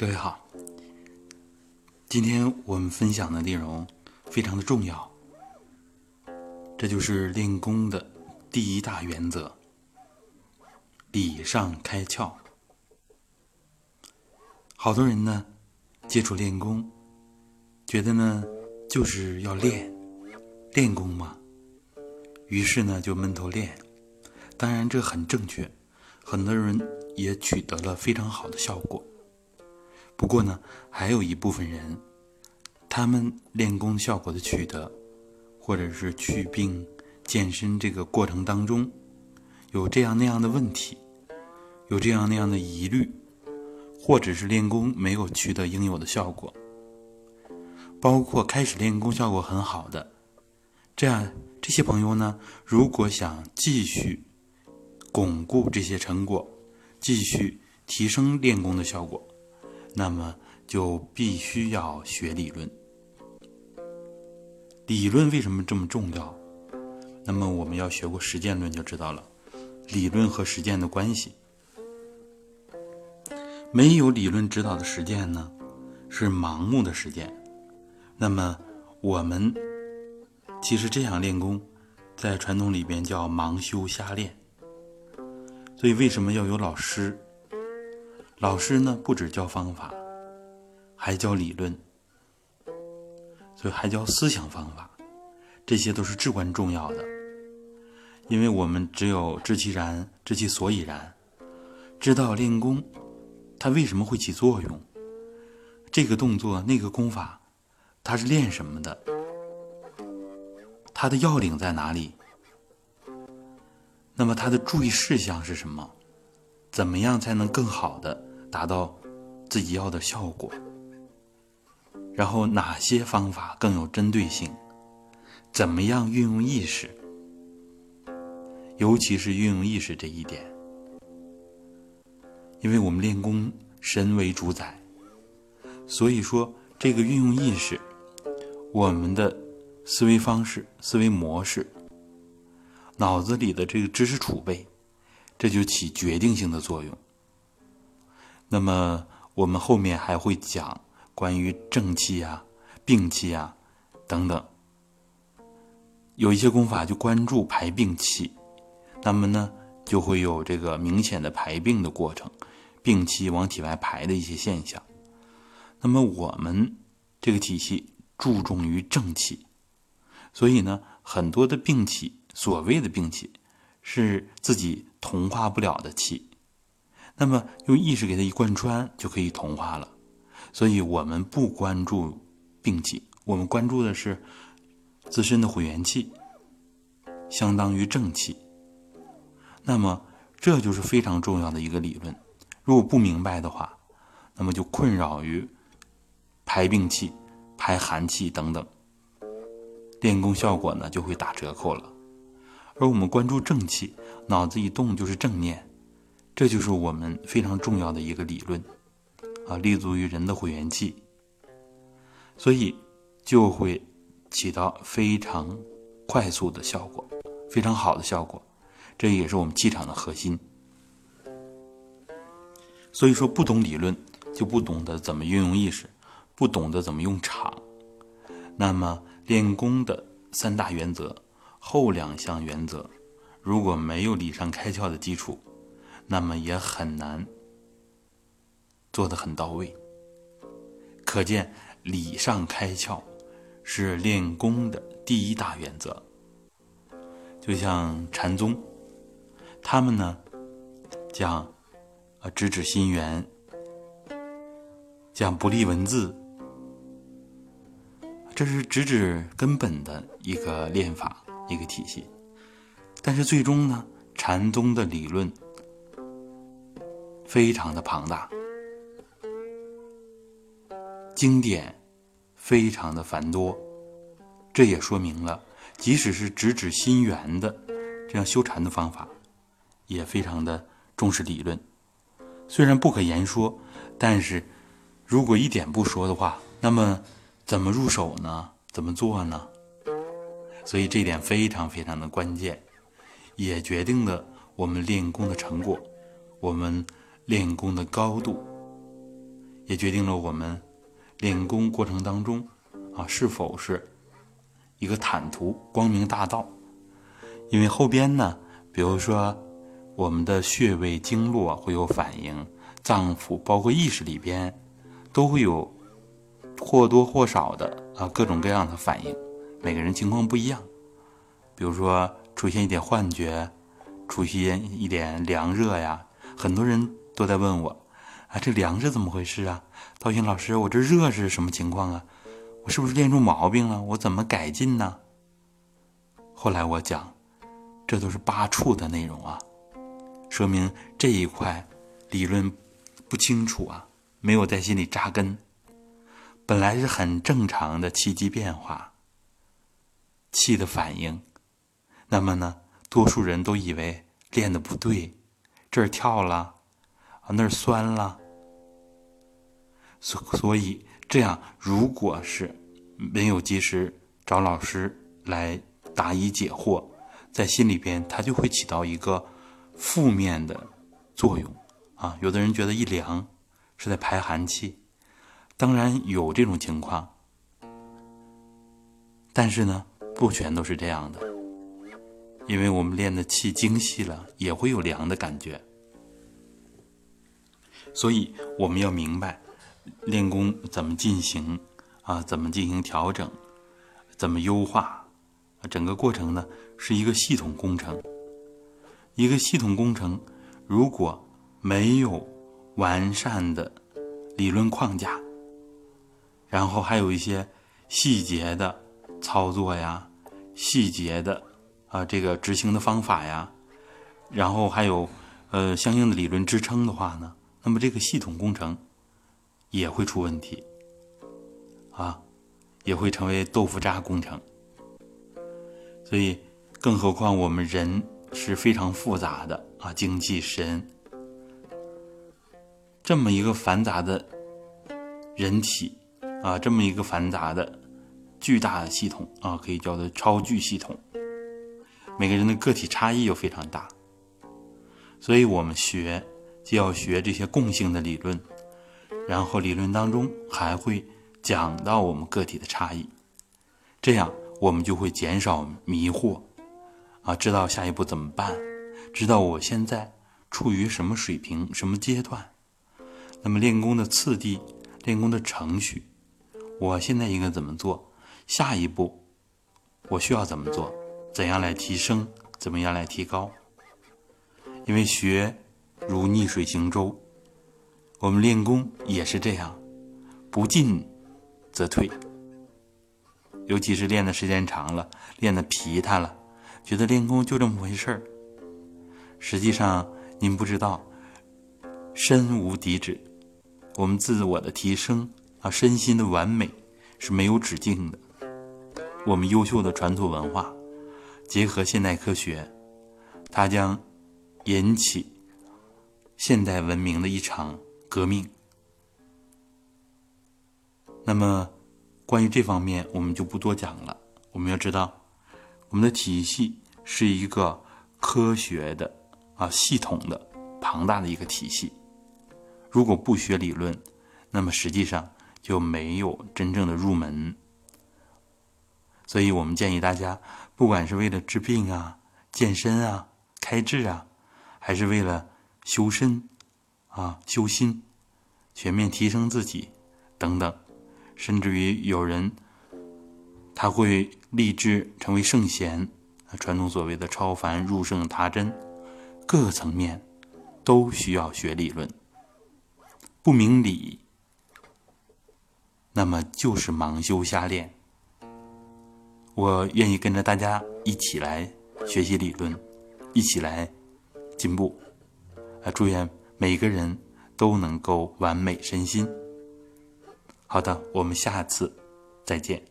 各位好，今天我们分享的内容非常的重要，这就是练功的第一大原则——礼上开窍。好多人呢接触练功，觉得呢就是要练练功嘛，于是呢就闷头练。当然这很正确，很多人也取得了非常好的效果。不过呢，还有一部分人，他们练功效果的取得，或者是祛病、健身这个过程当中，有这样那样的问题，有这样那样的疑虑，或者是练功没有取得应有的效果，包括开始练功效果很好的，这样这些朋友呢，如果想继续巩固这些成果，继续提升练功的效果。那么就必须要学理论。理论为什么这么重要？那么我们要学过实践论就知道了，理论和实践的关系。没有理论指导的实践呢，是盲目的实践。那么我们其实这样练功，在传统里边叫盲修瞎练。所以为什么要有老师？老师呢，不只教方法，还教理论，所以还教思想方法，这些都是至关重要的。因为我们只有知其然，知其所以然，知道练功它为什么会起作用，这个动作、那个功法，它是练什么的，它的要领在哪里？那么它的注意事项是什么？怎么样才能更好的？达到自己要的效果，然后哪些方法更有针对性？怎么样运用意识？尤其是运用意识这一点，因为我们练功神为主宰，所以说这个运用意识，我们的思维方式、思维模式、脑子里的这个知识储备，这就起决定性的作用。那么我们后面还会讲关于正气啊、病气啊等等，有一些功法就关注排病气，那么呢就会有这个明显的排病的过程，病气往体外排的一些现象。那么我们这个体系注重于正气，所以呢很多的病气，所谓的病气，是自己同化不了的气。那么用意识给它一贯穿，就可以同化了。所以我们不关注病气，我们关注的是自身的混元气，相当于正气。那么这就是非常重要的一个理论。如果不明白的话，那么就困扰于排病气、排寒气等等，练功效果呢就会打折扣了。而我们关注正气，脑子一动就是正念。这就是我们非常重要的一个理论，啊，立足于人的混元气，所以就会起到非常快速的效果，非常好的效果。这也是我们气场的核心。所以说，不懂理论，就不懂得怎么运用意识，不懂得怎么用场。那么练功的三大原则，后两项原则，如果没有礼上开窍的基础，那么也很难做得很到位。可见礼上开窍是练功的第一大原则。就像禅宗，他们呢讲啊直指心源，讲不立文字，这是直指根本的一个练法一个体系。但是最终呢，禅宗的理论。非常的庞大，经典非常的繁多，这也说明了，即使是直指心源的这样修禅的方法，也非常的重视理论。虽然不可言说，但是如果一点不说的话，那么怎么入手呢？怎么做呢？所以这点非常非常的关键，也决定了我们练功的成果。我们。练功的高度，也决定了我们练功过程当中啊是否是一个坦途、光明大道。因为后边呢，比如说我们的穴位、经络会有反应，脏腑包括意识里边都会有或多或少的啊各种各样的反应，每个人情况不一样。比如说出现一点幻觉，出现一点凉热呀，很多人都在问我。啊，这凉是怎么回事啊？道心老师，我这热是什么情况啊？我是不是练出毛病了？我怎么改进呢？后来我讲，这都是八处的内容啊，说明这一块理论不清楚啊，没有在心里扎根。本来是很正常的气机变化，气的反应，那么呢，多数人都以为练的不对，这儿跳了。那儿酸了，所所以这样，如果是没有及时找老师来答疑解惑，在心里边它就会起到一个负面的作用啊。有的人觉得一凉是在排寒气，当然有这种情况，但是呢，不全都是这样的，因为我们练的气精细了，也会有凉的感觉。所以我们要明白，练功怎么进行啊？怎么进行调整？怎么优化？整个过程呢是一个系统工程。一个系统工程，如果没有完善的理论框架，然后还有一些细节的操作呀、细节的啊这个执行的方法呀，然后还有呃相应的理论支撑的话呢？那么这个系统工程也会出问题，啊，也会成为豆腐渣工程。所以，更何况我们人是非常复杂的啊，精气神这么一个繁杂的人体啊，这么一个繁杂的巨大的系统啊，可以叫做超巨系统。每个人的个体差异又非常大，所以我们学。就要学这些共性的理论，然后理论当中还会讲到我们个体的差异，这样我们就会减少迷惑，啊，知道下一步怎么办，知道我现在处于什么水平、什么阶段，那么练功的次第、练功的程序，我现在应该怎么做？下一步我需要怎么做？怎样来提升？怎么样来提高？因为学。如逆水行舟，我们练功也是这样，不进则退。尤其是练的时间长了，练的疲态了，觉得练功就这么回事儿。实际上，您不知道，身无底止，我们自我的提升啊，身心的完美是没有止境的。我们优秀的传统文化，结合现代科学，它将引起。现代文明的一场革命。那么，关于这方面，我们就不多讲了。我们要知道，我们的体系是一个科学的、啊系统的、庞大的一个体系。如果不学理论，那么实际上就没有真正的入门。所以我们建议大家，不管是为了治病啊、健身啊、开智啊，还是为了。修身，啊，修心，全面提升自己，等等，甚至于有人他会立志成为圣贤，传统所谓的超凡入圣他真，各个层面都需要学理论。不明理，那么就是盲修瞎练。我愿意跟着大家一起来学习理论，一起来进步。祝愿每个人都能够完美身心。好的，我们下次再见。